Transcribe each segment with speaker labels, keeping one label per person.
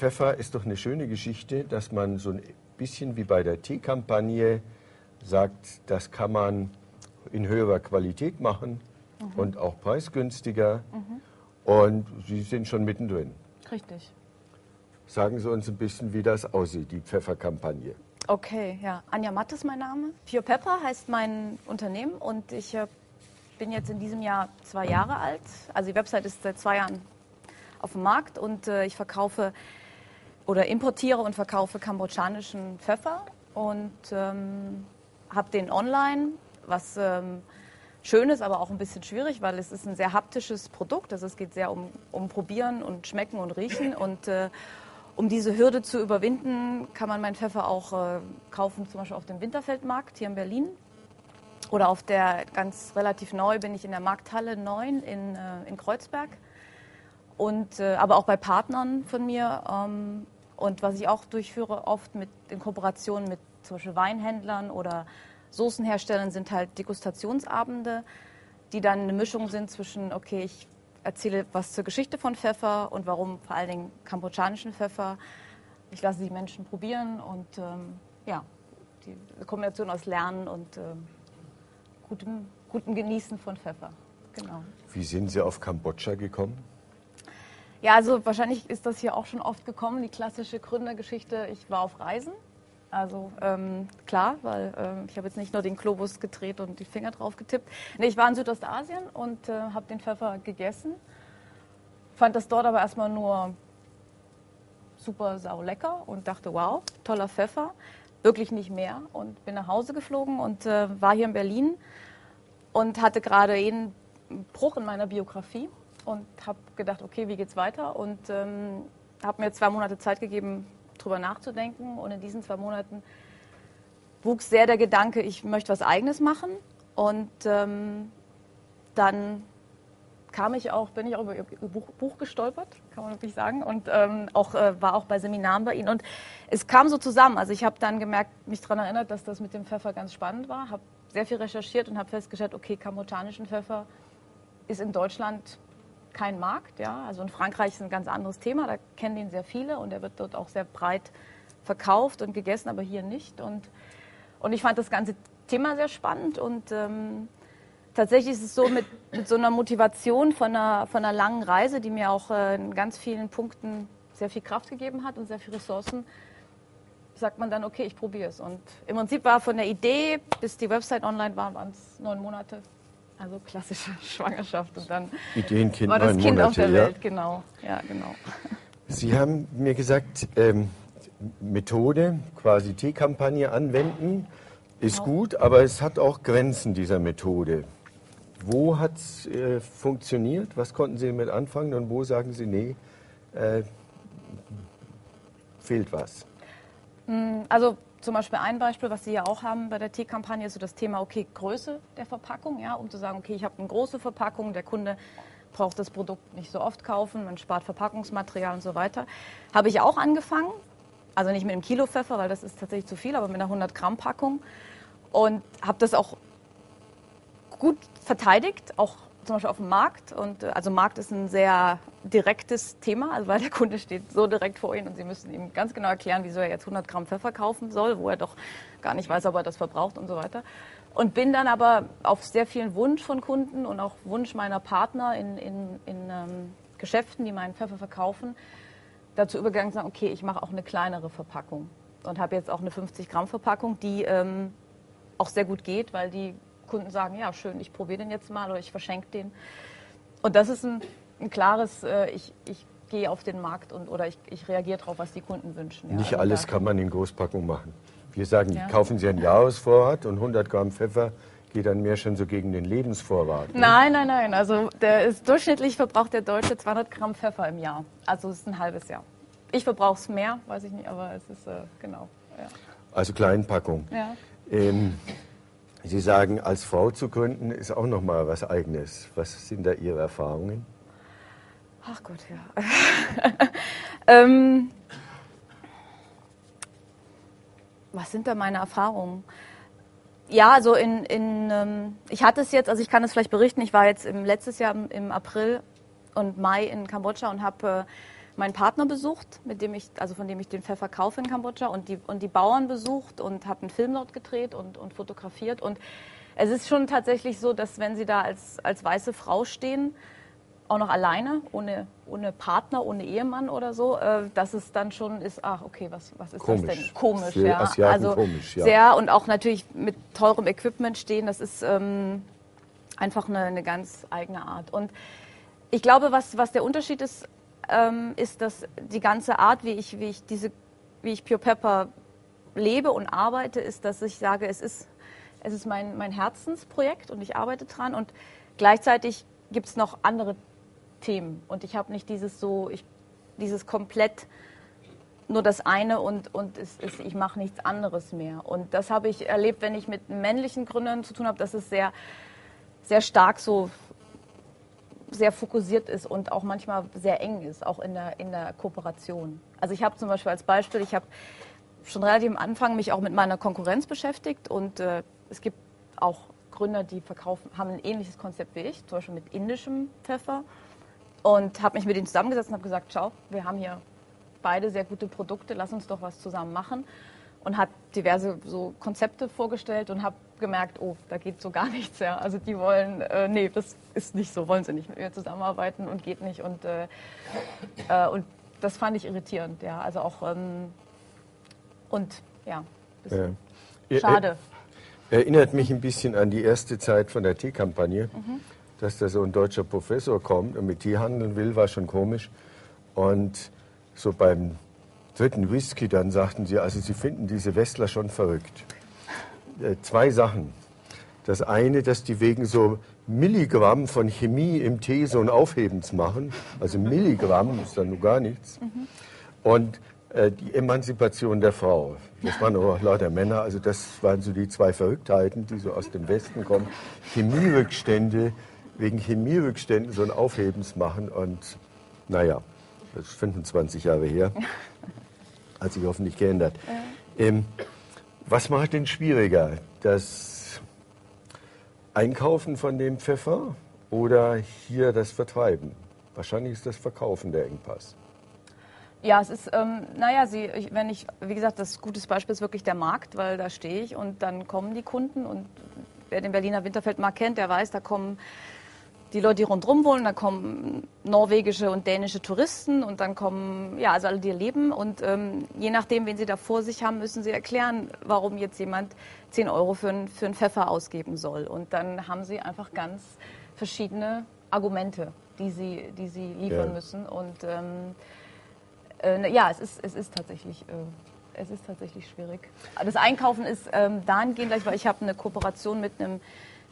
Speaker 1: Pfeffer ist doch eine schöne Geschichte, dass man so ein bisschen wie bei der Teekampagne sagt, das kann man in höherer Qualität machen und auch preisgünstiger. Und Sie sind schon mittendrin.
Speaker 2: Richtig.
Speaker 1: Sagen Sie uns ein bisschen, wie das aussieht, die Pfefferkampagne.
Speaker 2: Okay, ja. Anja Matt ist mein Name. Pure Pepper heißt mein Unternehmen und ich äh, bin jetzt in diesem Jahr zwei Jahre alt. Also die Website ist seit zwei Jahren auf dem Markt und äh, ich verkaufe oder importiere und verkaufe kambodschanischen Pfeffer und ähm, habe den online, was ähm, schön ist, aber auch ein bisschen schwierig, weil es ist ein sehr haptisches Produkt. Also es geht sehr um, um Probieren und Schmecken und Riechen und äh, um diese Hürde zu überwinden, kann man meinen Pfeffer auch äh, kaufen, zum Beispiel auf dem Winterfeldmarkt hier in Berlin. Oder auf der, ganz relativ neu bin ich in der Markthalle 9 in, äh, in Kreuzberg. Und, äh, aber auch bei Partnern von mir. Ähm, und was ich auch durchführe, oft mit, in Kooperation mit zum Beispiel Weinhändlern oder Soßenherstellern, sind halt Degustationsabende, die dann eine Mischung sind zwischen, okay, ich erzähle was zur Geschichte von Pfeffer und warum vor allen Dingen kambodschanischen Pfeffer. Ich lasse die Menschen probieren und ähm, ja, die Kombination aus Lernen und ähm, gutem, gutem Genießen von Pfeffer. Genau.
Speaker 1: Wie sind Sie auf Kambodscha gekommen?
Speaker 2: Ja, also wahrscheinlich ist das hier auch schon oft gekommen, die klassische Gründergeschichte. Ich war auf Reisen. Also ähm, klar, weil ähm, ich habe jetzt nicht nur den Globus gedreht und die Finger drauf getippt. Nee, ich war in Südostasien und äh, habe den Pfeffer gegessen. Fand das dort aber erstmal nur super sau lecker und dachte, wow, toller Pfeffer. Wirklich nicht mehr. Und bin nach Hause geflogen und äh, war hier in Berlin und hatte gerade einen Bruch in meiner Biografie und habe gedacht, okay, wie geht's weiter? Und ähm, habe mir zwei Monate Zeit gegeben, drüber nachzudenken. Und in diesen zwei Monaten wuchs sehr der Gedanke, ich möchte was Eigenes machen. Und ähm, dann kam ich auch, bin ich auch über Ihr Buch, Buch gestolpert, kann man wirklich sagen, und ähm, auch, äh, war auch bei Seminaren bei Ihnen. Und es kam so zusammen. Also ich habe dann gemerkt, mich daran erinnert, dass das mit dem Pfeffer ganz spannend war, habe sehr viel recherchiert und habe festgestellt, okay, kambodschanischen Pfeffer ist in Deutschland kein Markt. Ja? Also in Frankreich ist ein ganz anderes Thema, da kennen den sehr viele und er wird dort auch sehr breit verkauft und gegessen, aber hier nicht. Und, und ich fand das ganze Thema sehr spannend und ähm, tatsächlich ist es so mit, mit so einer Motivation von einer, von einer langen Reise, die mir auch äh, in ganz vielen Punkten sehr viel Kraft gegeben hat und sehr viele Ressourcen, sagt man dann, okay, ich probiere es. Und im Prinzip war von der Idee, bis die Website online war, waren es neun Monate. Also klassische Schwangerschaft und dann
Speaker 1: Ideenkind
Speaker 2: war das
Speaker 1: neun
Speaker 2: Kind
Speaker 1: Monate,
Speaker 2: auf der
Speaker 1: ja.
Speaker 2: Welt, genau. Ja, genau.
Speaker 1: Sie haben mir gesagt, ähm, Methode, quasi Teekampagne anwenden, ist
Speaker 2: Genau.
Speaker 1: gut, aber es hat auch Grenzen dieser Methode. Wo hat es äh, funktioniert? Was konnten Sie damit anfangen und wo sagen Sie, nee, äh, fehlt was?
Speaker 2: Also zum Beispiel ein Beispiel, was Sie ja auch haben bei der Teekampagne, ist so das Thema, okay, Größe der Verpackung, ja, um zu sagen, okay, ich habe eine große Verpackung, der Kunde braucht das Produkt nicht so oft kaufen, man spart Verpackungsmaterial und so weiter. Habe ich auch angefangen, also nicht mit einem Kilo Pfeffer, weil das ist tatsächlich zu viel, aber mit einer 100 Gramm Packung und habe das auch gut verteidigt, auch zum Beispiel auf dem Markt. Und äh, also Markt ist ein sehr direktes Thema, also weil der Kunde steht so direkt vor Ihnen und Sie müssen ihm ganz genau erklären, wieso er jetzt 100 Gramm Pfeffer kaufen soll, wo er doch gar nicht weiß, ob er das verbraucht und so weiter. Und bin dann aber auf sehr vielen Wunsch von Kunden und auch Wunsch meiner Partner in, in, in ähm, Geschäften, die meinen Pfeffer verkaufen, dazu übergegangen zu sagen, okay, ich mache auch eine kleinere Verpackung und habe jetzt auch eine 50 Gramm Verpackung, die ähm, auch sehr gut geht, weil die Kunden sagen, ja schön, ich probiere den jetzt mal oder ich verschenke den. Und das ist ein, ein klares, äh, ich, ich gehe auf den Markt und oder ich, ich reagiere darauf, was die Kunden wünschen. Ja.
Speaker 1: Nicht
Speaker 2: Also
Speaker 1: alles kann man in Großpackung machen. Wir sagen,
Speaker 2: Ja.
Speaker 1: kaufen Sie einen Jahresvorrat und 100 Gramm Pfeffer geht dann mehr schon so gegen den Lebensvorrat. ne?
Speaker 2: Nein, nein, nein. Also der ist durchschnittlich verbraucht der Deutsche 200 Gramm Pfeffer im Jahr. Also es ist ein halbes Jahr. Ich verbrauche es mehr, weiß ich nicht, aber es ist äh, genau. Ja.
Speaker 1: Also Kleinpackung.
Speaker 2: Ja.
Speaker 1: Ähm, Sie sagen, als Frau zu gründen ist auch noch mal was Eigenes. Was sind da Ihre Erfahrungen?
Speaker 2: Ach Gott, ja. ähm, was sind da meine Erfahrungen? Ja, so in, in ähm, ich hatte es jetzt, also ich kann es vielleicht berichten, ich war jetzt im letztes Jahr im, im April und Mai in Kambodscha und habe äh, meinen Partner besucht, mit dem ich, also von dem ich den Pfeffer kaufe in Kambodscha und die, und die Bauern besucht und habe einen Film dort gedreht und, und fotografiert. Und es ist schon tatsächlich so, dass wenn Sie da als, als weiße Frau stehen, auch noch alleine, ohne, ohne Partner, ohne Ehemann oder so, äh, dass es dann schon ist, ach okay, was, was ist
Speaker 1: Komisch.
Speaker 2: das denn? Komisch,
Speaker 1: Sehr
Speaker 2: ja.
Speaker 1: Asiaten
Speaker 2: Also
Speaker 1: komisch, ja.
Speaker 2: sehr und auch natürlich mit teurem Equipment stehen, das ist ähm, einfach eine, eine ganz eigene Art. Und ich glaube, was, was der Unterschied ist, ähm, ist, dass die ganze Art, wie ich, wie ich diese, wie ich Pure Pepper lebe und arbeite, ist, dass ich sage, es ist, es ist mein, mein Herzensprojekt und ich arbeite dran und gleichzeitig gibt es noch andere Themen und ich habe nicht dieses so, ich, dieses komplett nur das eine und, und es ist, ich mache nichts anderes mehr. Und das habe ich erlebt, wenn ich mit männlichen Gründern zu tun habe, dass es sehr, sehr stark so sehr fokussiert ist und auch manchmal sehr eng ist, auch in der, in der Kooperation. Also ich habe zum Beispiel als Beispiel, ich habe schon relativ am Anfang mich auch mit meiner Konkurrenz beschäftigt und äh, es gibt auch Gründer, die verkaufen, haben ein ähnliches Konzept wie ich, zum Beispiel mit indischem Pfeffer und habe mich mit denen zusammengesetzt und habe gesagt, schau, wir haben hier beide sehr gute Produkte, lass uns doch was zusammen machen und hat diverse so Konzepte vorgestellt und habe gemerkt, oh, da geht so gar nichts. Ja. Also die wollen, äh, nee, das ist nicht so, wollen sie nicht mit mir zusammenarbeiten und geht nicht. Und, äh, äh, und das fand ich irritierend, ja. Also auch, ähm, und ja, schade.
Speaker 1: Erinnert mich ein bisschen an die erste Zeit von der Teekampagne, dass da so ein deutscher Professor kommt und mit Tee handeln will, war schon komisch. Und so beim dritten Whisky dann sagten sie, also sie finden diese Westler schon verrückt. Äh, zwei Sachen. Das eine, dass die wegen so Milligramm von Chemie im Tee so ein Aufhebens machen. Also Milligramm ist dann nur gar nichts. Und äh, die Emanzipation der Frau. Das waren aber lauter Männer. Also das waren so die zwei Verrücktheiten, die so aus dem Westen kommen. Chemierückstände, wegen Chemierückständen so ein Aufhebens machen. Und naja, das ist 25 Jahre her. Hat sich hoffentlich geändert. Ähm, was macht denn schwieriger? Das Einkaufen von dem Pfeffer oder hier das Vertreiben? Wahrscheinlich ist das Verkaufen der Engpass.
Speaker 2: Ja, es ist, ähm, naja, sie, ich, wenn ich, wie gesagt, das gutes Beispiel ist wirklich der Markt, weil da stehe ich und dann kommen die Kunden und wer den Berliner Winterfeldmarkt kennt, der weiß, da kommen die Leute, die rundherum wohnen, da kommen norwegische und dänische Touristen und dann kommen, ja, also alle, die leben und ähm, je nachdem, wen sie da vor sich haben, müssen sie erklären, warum jetzt jemand 10 Euro für, einen- für einen Pfeffer ausgeben soll. Und dann haben sie einfach ganz verschiedene Argumente, die sie, die sie liefern
Speaker 1: Ja.
Speaker 2: müssen und ähm, äh, ja, es ist, es ist tatsächlich. Äh, es ist tatsächlich schwierig. Das Einkaufen ist ähm, dahingehend gleich, weil ich habe eine Kooperation mit einem,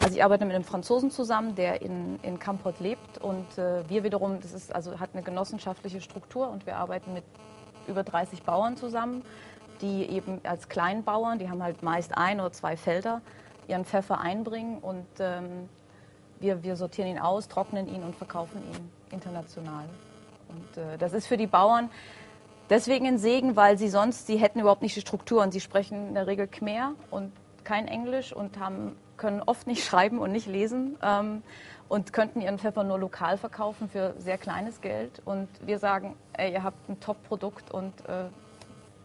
Speaker 2: also ich arbeite mit einem Franzosen zusammen, der in, in Kampot lebt und äh, wir wiederum, das ist also hat eine genossenschaftliche Struktur und wir arbeiten mit über 30 Bauern zusammen, die eben als Kleinbauern, die haben halt meist ein oder zwei Felder, ihren Pfeffer einbringen und ähm, wir, wir sortieren ihn aus, trocknen ihn und verkaufen ihn international. Und äh, das ist für die Bauern deswegen ein Segen, weil sie sonst, sie hätten überhaupt nicht die Struktur und sie sprechen in der Regel Khmer und kein Englisch und haben, können oft nicht schreiben und nicht lesen ähm, und könnten ihren Pfeffer nur lokal verkaufen für sehr kleines Geld. Und wir sagen, ey, ihr habt ein Top-Produkt und äh,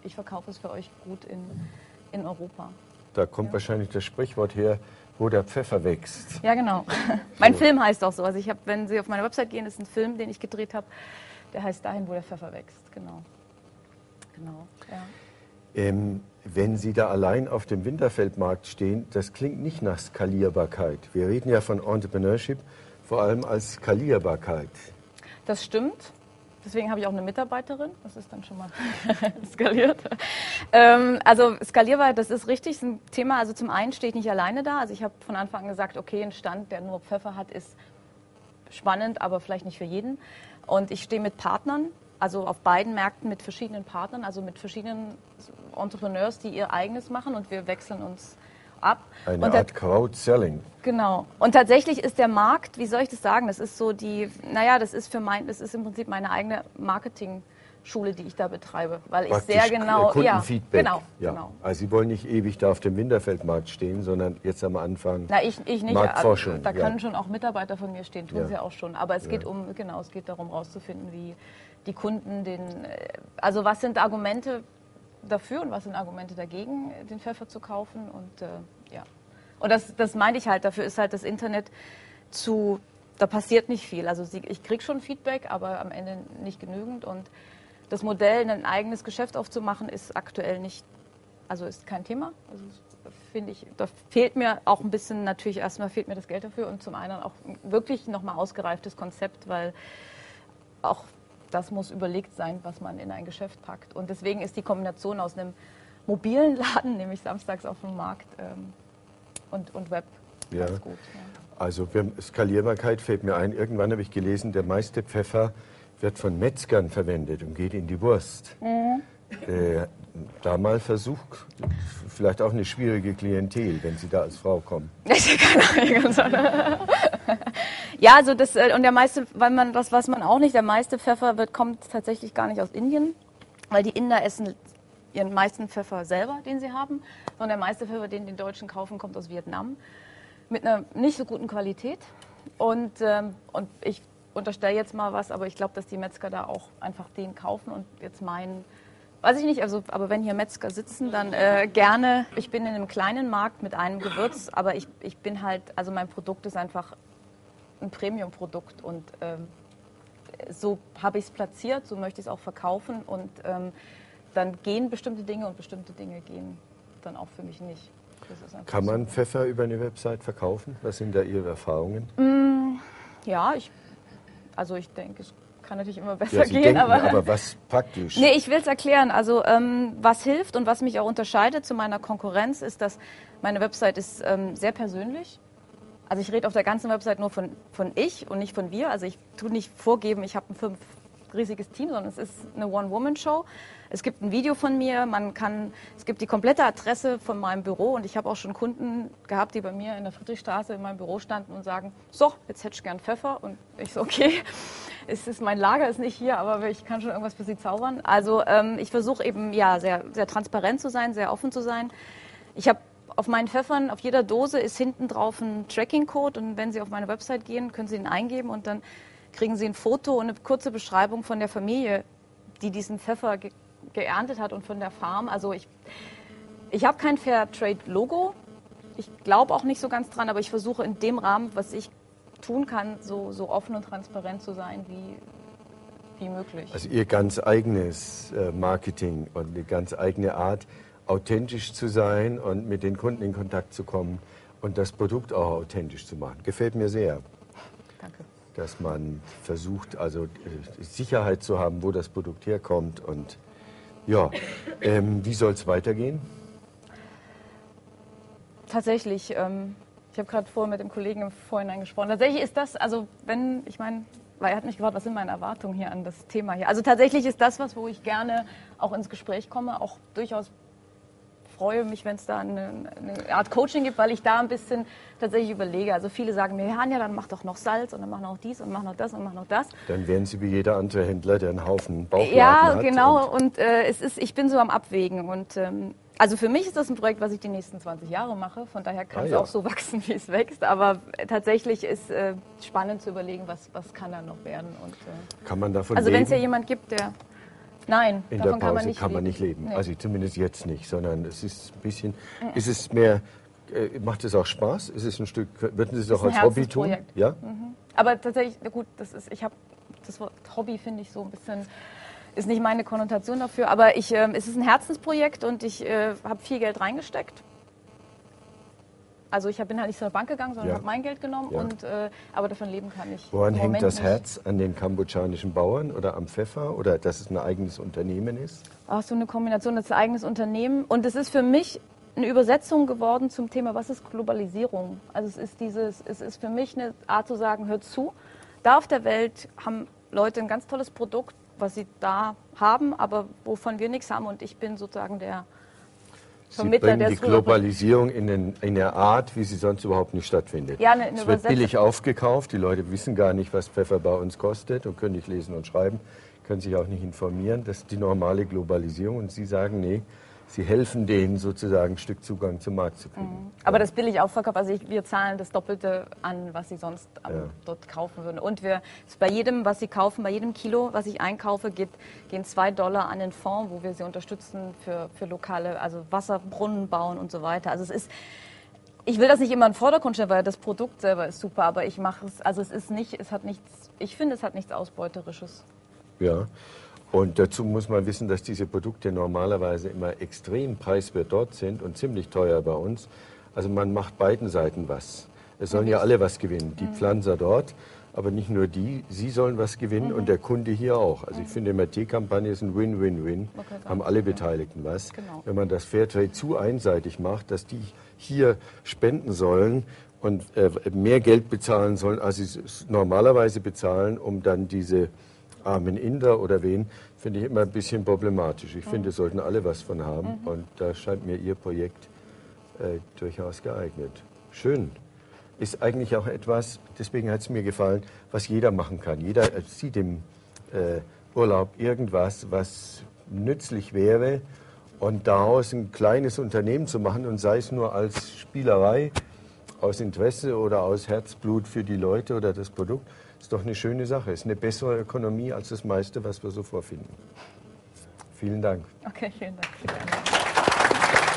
Speaker 2: ich verkaufe es für euch gut in, in Europa.
Speaker 1: Da kommt wahrscheinlich das Sprichwort her, wo der Pfeffer wächst.
Speaker 2: Ja, genau. mein Film heißt auch so. Also ich habe, wenn Sie auf meine Website gehen, ist ein Film, den ich gedreht habe. Der heißt dahin, wo der Pfeffer wächst. Genau. Genau. Ja.
Speaker 1: Ähm, wenn Sie da allein auf dem Winterfeldmarkt stehen, das klingt nicht nach Skalierbarkeit. Wir reden ja von Entrepreneurship, vor allem als Skalierbarkeit.
Speaker 2: Das stimmt. Deswegen habe ich auch eine Mitarbeiterin. Das ist dann schon mal skaliert. Ähm, also Skalierbarkeit, das ist richtig, ist ein Thema. Also zum einen stehe ich nicht alleine da. Also ich habe von Anfang an gesagt, okay, ein Stand, der nur Pfeffer hat, ist spannend, aber vielleicht nicht für jeden. Und ich stehe mit Partnern, also auf beiden Märkten mit verschiedenen Partnern, also mit verschiedenen Entrepreneurs, die ihr eigenes machen und wir wechseln uns ab.
Speaker 1: Eine
Speaker 2: und
Speaker 1: Art Crowd-Selling.
Speaker 2: Genau. Und tatsächlich ist der Markt, wie soll ich das sagen? Das ist so die, naja, das ist für mein, das ist im Prinzip meine eigene Marketing-Schule, die ich da betreibe, weil ich sehr
Speaker 1: Praktisch
Speaker 2: genau,
Speaker 1: äh,
Speaker 2: ja,
Speaker 1: Kundenfeedback.
Speaker 2: genau,
Speaker 1: ja.
Speaker 2: genau.
Speaker 1: Also Sie wollen nicht ewig da auf dem Winterfeldmarkt stehen, sondern jetzt am Anfang
Speaker 2: Na, ich, ich nicht.
Speaker 1: Marktforschung.
Speaker 2: Da
Speaker 1: ja.
Speaker 2: können schon auch Mitarbeiter von mir stehen, tun
Speaker 1: Ja.
Speaker 2: sie ja auch schon. Aber es geht
Speaker 1: Ja.
Speaker 2: um, genau, es geht darum, rauszufinden, wie, die Kunden den, äh, also was sind Argumente dafür und was sind Argumente dagegen, den Pfeffer zu kaufen und äh, ja. Und das, das meinte ich halt, dafür ist halt das Internet zu, da passiert nicht viel. Also ich kriege schon Feedback, aber am Ende nicht genügend und das Modell, ein eigenes Geschäft aufzumachen, ist aktuell nicht, also ist kein Thema. Also finde ich, da fehlt mir auch ein bisschen, natürlich erstmal fehlt mir das Geld dafür und zum einen auch wirklich nochmal ausgereiftes Konzept, weil auch das muss überlegt sein, was man in ein Geschäft packt. Und deswegen ist die Kombination aus einem mobilen Laden, nämlich samstags auf dem Markt, ähm, und, und Web
Speaker 1: ja. ganz gut. Ja. Also Skalierbarkeit fällt mir ein. Irgendwann habe ich gelesen, der meiste Pfeffer wird von Metzgern verwendet und geht in die Wurst. Mhm. Äh, da mal versucht, vielleicht auch eine schwierige Klientel, wenn Sie da als Frau kommen.
Speaker 2: ja, also das äh, und der meiste, weil man das was man auch nicht, der meiste Pfeffer wird kommt tatsächlich gar nicht aus Indien, weil die Inder essen ihren meisten Pfeffer selber, den sie haben, sondern der meiste Pfeffer, den die Deutschen kaufen, kommt aus Vietnam mit einer nicht so guten Qualität und ähm, und ich unterstelle jetzt mal was, aber ich glaube, dass die Metzger da auch einfach den kaufen und jetzt meinen Weiß ich nicht, also, aber wenn hier Metzger sitzen, dann äh, gerne. Ich bin in einem kleinen Markt mit einem Gewürz, aber ich, ich bin halt, also mein Produkt ist einfach ein Premium-Produkt und ähm, so habe ich es platziert, so möchte ich es auch verkaufen und ähm, dann gehen bestimmte Dinge und bestimmte Dinge gehen dann auch für mich nicht.
Speaker 1: Kann man. Pfeffer über eine Website verkaufen? Was sind da Ihre Erfahrungen?
Speaker 2: Mm, ja, ich, also ich denke, es kann natürlich immer besser ja, gehen. Denken, aber,
Speaker 1: aber was praktisch?
Speaker 2: Nee, ich will es erklären. Also ähm, was hilft und was mich auch unterscheidet zu meiner Konkurrenz ist, dass meine Website ist ähm, sehr persönlich. Also ich rede auf der ganzen Website nur von, von ich und nicht von wir. Also ich tue nicht vorgeben, ich habe ein fünf riesiges Team, sondern es ist eine One-Woman-Show. Es gibt ein Video von mir, man kann, es gibt die komplette Adresse von meinem Büro und ich habe auch schon Kunden gehabt, die bei mir in der Friedrichstraße in meinem Büro standen und sagen, so, jetzt hätte ich gern Pfeffer und ich so, okay, es ist, mein Lager ist nicht hier, aber ich kann schon irgendwas für Sie zaubern. Also ähm, ich versuche eben, ja, sehr, sehr transparent zu sein, sehr offen zu sein. Ich habe auf meinen Pfeffern, auf jeder Dose ist hinten drauf ein Tracking-Code und wenn Sie auf meine Website gehen, können Sie ihn eingeben und dann kriegen Sie ein Foto und eine kurze Beschreibung von der Familie, die diesen Pfeffer ge geerntet hat und von der Farm. Also ich, ich habe kein Fairtrade-Logo. Ich glaube auch nicht so ganz dran, aber ich versuche in dem Rahmen, was ich tun kann, so, so offen und transparent zu sein wie, wie möglich.
Speaker 1: Also Ihr ganz eigenes äh, Marketing und eine ganz eigene Art, authentisch zu sein und mit den Kunden in Kontakt zu kommen und das Produkt auch authentisch zu machen. Gefällt mir sehr.
Speaker 2: Danke
Speaker 1: dass man versucht, also äh, Sicherheit zu haben, wo das Produkt herkommt. Und ja, ähm, wie soll es weitergehen?
Speaker 2: Tatsächlich, ähm, ich habe gerade vorher mit dem Kollegen im Vorhinein gesprochen. Tatsächlich ist das, also wenn, ich meine, weil er hat mich gefragt, was sind meine Erwartungen hier an das Thema hier. Also tatsächlich ist das was, wo ich gerne auch ins Gespräch komme, auch durchaus freue mich, wenn es da eine, eine, Art Coaching gibt, weil ich da ein bisschen tatsächlich überlege. Also viele sagen mir, ja, dann mach doch noch Salz und dann mach noch dies und mach noch das und mach noch das.
Speaker 1: Dann werden Sie wie jeder andere Händler, der einen Haufen Bauchladen
Speaker 2: ja,
Speaker 1: hat.
Speaker 2: Ja, genau. Und, und äh, es ist, ich bin so am Abwägen. Und ähm, also für mich ist das ein Projekt, was ich die nächsten 20 Jahre mache. Von daher kann ah, es ja. auch so wachsen, wie es wächst. Aber tatsächlich ist äh, spannend zu überlegen, was, was kann da noch werden. Und,
Speaker 1: äh, kann man davon
Speaker 2: Also wenn es ja jemand gibt, der Nein,
Speaker 1: in der Pause kann man nicht kann leben. Man nicht leben. Nee. Also zumindest jetzt nicht, sondern es ist ein bisschen, mhm. ist es mehr, äh, macht es auch Spaß? Ist es ein Stück, würden Sie es auch als Hobby tun?
Speaker 2: Ja. Mhm. Aber tatsächlich, gut, das ist, ich habe das Wort Hobby finde ich so ein bisschen ist nicht meine Konnotation dafür, aber ich, äh, es ist ein Herzensprojekt und ich äh, habe viel Geld reingesteckt also ich bin halt nicht zur Bank gegangen, sondern ja. habe mein Geld genommen, ja. und, äh, aber davon leben kann ich.
Speaker 1: Woran hängt das nicht. Herz? An den kambodschanischen Bauern oder am Pfeffer oder dass es ein eigenes Unternehmen ist?
Speaker 2: Ach, so eine Kombination, das ist ein eigenes Unternehmen. Und es ist für mich eine Übersetzung geworden zum Thema, was ist Globalisierung? Also es ist dieses, es ist für mich eine Art zu sagen, hört zu. Da auf der Welt haben Leute ein ganz tolles Produkt, was sie da haben, aber wovon wir nichts haben. Und ich bin sozusagen der
Speaker 1: Sie bringen die Globalisierung in, den, in der Art, wie sie sonst überhaupt nicht stattfindet.
Speaker 2: Ja, eine, eine
Speaker 1: es wird billig aufgekauft, die Leute wissen gar nicht, was Pfeffer bei uns kostet und können nicht lesen und schreiben, können sich auch nicht informieren. Das ist die normale Globalisierung und Sie sagen, nee, sie helfen denen sozusagen ein Stück Zugang zum Markt zu kriegen.
Speaker 2: Aber
Speaker 1: ja.
Speaker 2: das billig aufverkauft, also ich, wir zahlen das Doppelte an, was sie sonst ähm,
Speaker 1: Ja.
Speaker 2: dort kaufen würden. Und wir, bei jedem, was sie kaufen, bei jedem Kilo, was ich einkaufe, geht, gehen zwei Dollar an den Fonds, wo wir sie unterstützen für, für lokale, also Wasserbrunnen bauen und so weiter. Also es ist, ich will das nicht immer in den Vordergrund stellen, weil das Produkt selber ist super, aber ich mache es, also es ist nicht, es hat nichts, ich finde, es hat nichts Ausbeuterisches.
Speaker 1: Ja. Und dazu muss man wissen, dass diese Produkte normalerweise immer extrem preiswert dort sind und ziemlich teuer bei uns. Also man macht beiden Seiten was. Es sollen ja alle was gewinnen. Die Pflanzer dort, aber nicht nur die. Sie sollen was gewinnen und der Kunde hier auch. Also ich finde immer, Teekampagne ist ein Win-Win-Win. Haben alle Beteiligten was.
Speaker 2: Genau.
Speaker 1: Wenn man das Fairtrade zu einseitig macht, dass die hier spenden sollen und äh, mehr Geld bezahlen sollen, als sie normalerweise bezahlen, um dann diese armen Inder oder wen, finde ich immer ein bisschen problematisch. Ich finde, sollten alle was von haben und da scheint mir Ihr Projekt äh, durchaus geeignet. Schön. Ist eigentlich auch etwas, deswegen hat es mir gefallen, was jeder machen kann. Jeder äh, sieht im äh, Urlaub irgendwas, was nützlich wäre und daraus ein kleines Unternehmen zu machen und sei es nur als Spielerei, aus Interesse oder aus Herzblut für die Leute oder das Produkt, ist doch eine schöne Sache. Ist eine bessere Ökonomie als das meiste, was wir so vorfinden. Vielen Dank.
Speaker 2: Okay, vielen Dank.